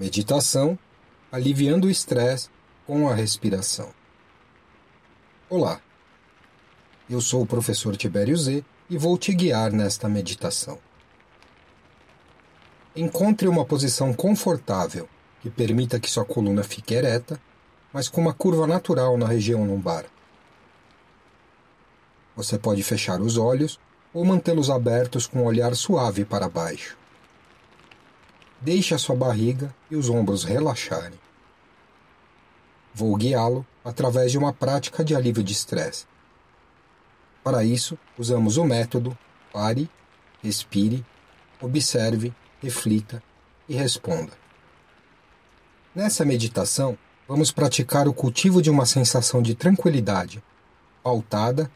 Meditação aliviando o estresse com a respiração. Olá, eu sou o professor Tibério Z e vou te guiar nesta meditação. Encontre uma posição confortável que permita que sua coluna fique ereta, mas com uma curva natural na região lombar. Você pode fechar os olhos ou mantê-los abertos com um olhar suave para baixo. Deixe a sua barriga e os ombros relaxarem. Vou guiá-lo através de uma prática de alívio de estresse. Para isso, usamos o método pare, respire, observe, reflita e responda. Nessa meditação, vamos praticar o cultivo de uma sensação de tranquilidade, pautada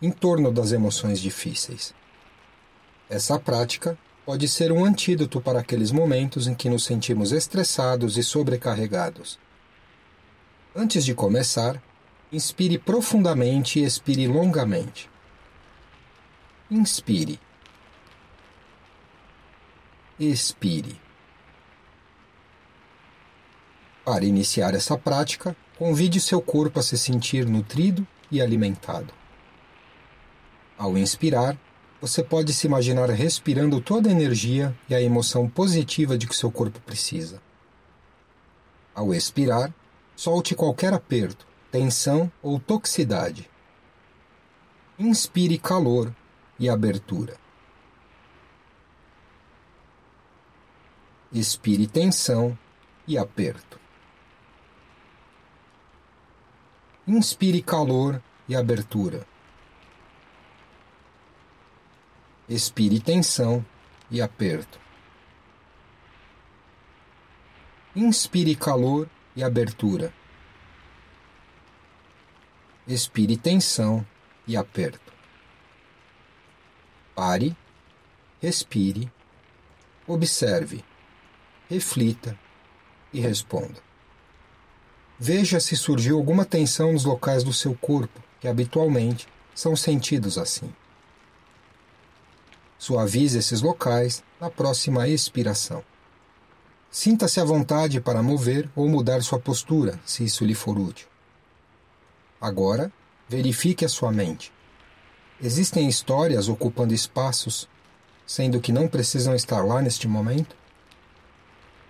em torno das emoções difíceis. Essa prática pode ser um antídoto para aqueles momentos em que nos sentimos estressados e sobrecarregados. Antes de começar, inspire profundamente e expire longamente. Inspire. Expire. Para iniciar essa prática, convide seu corpo a se sentir nutrido e alimentado. Ao inspirar, você pode se imaginar respirando toda a energia e a emoção positiva de que seu corpo precisa. Ao expirar, solte qualquer aperto, tensão ou toxicidade. Inspire calor e abertura. Expire tensão e aperto. Inspire calor e abertura. Expire tensão e aperto. Inspire calor e abertura. Expire tensão e aperto. Pare, respire, observe, reflita e responda. Veja se surgiu alguma tensão nos locais do seu corpo que habitualmente são sentidos assim. Suavize esses locais na próxima expiração. Sinta-se à vontade para mover ou mudar sua postura, se isso lhe for útil. Agora, verifique a sua mente. Existem histórias ocupando espaços, sendo que não precisam estar lá neste momento?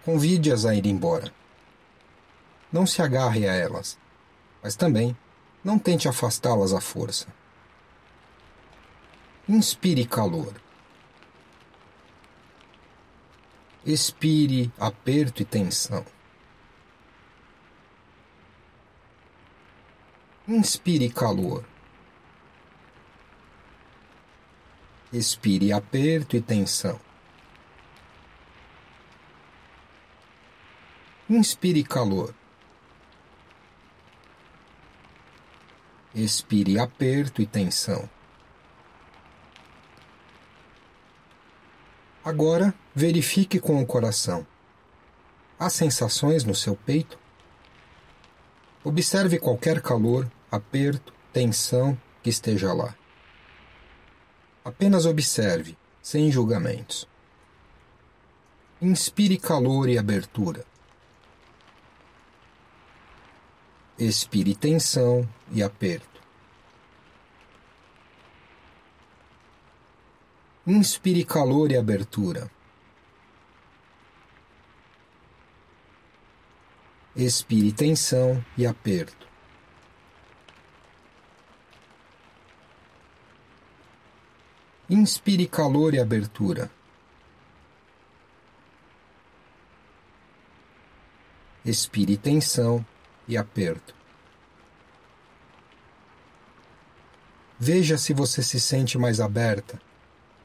Convide-as a ir embora. Não se agarre a elas, mas também não tente afastá-las à força. Inspire calor. Expire aperto e tensão. Inspire calor. Expire aperto e tensão. Inspire calor. Expire aperto e tensão. Agora, verifique com o coração. Há sensações no seu peito? Observe qualquer calor, aperto, tensão que esteja lá. Apenas observe, sem julgamentos. Inspire calor e abertura. Expire tensão e aperto. Inspire calor e abertura. Expire tensão e aperto. Inspire calor e abertura. Expire tensão e aperto. Veja se você se sente mais aberta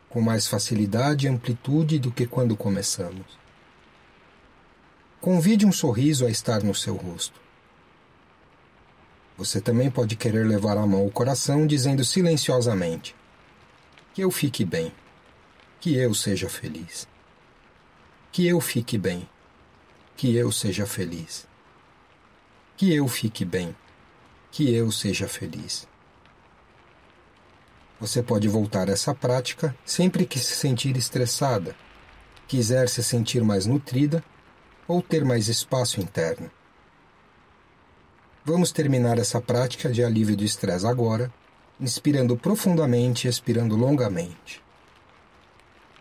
com mais facilidade e amplitude do que quando começamos. Convide um sorriso a estar no seu rosto. Você também pode querer levar a mão ao coração dizendo silenciosamente: Que eu fique bem, que eu seja feliz. Que eu fique bem, que eu seja feliz. Que eu fique bem, que eu seja feliz. Você pode voltar a essa prática sempre que se sentir estressada, quiser se sentir mais nutrida ou ter mais espaço interno. Vamos terminar essa prática de alívio do estresse agora, inspirando profundamente e expirando longamente.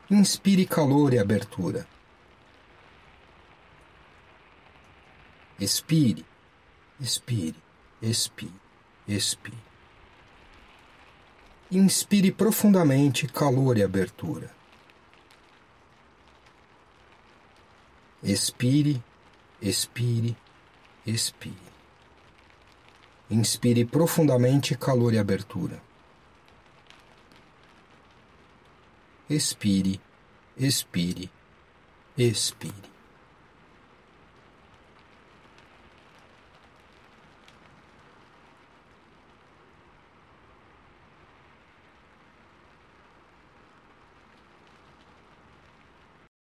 Inspire calor e abertura. Expire, expire, expire, expire. Inspire profundamente calor e abertura. Expire, expire, expire. Inspire profundamente calor e abertura. Expire, expire, expire.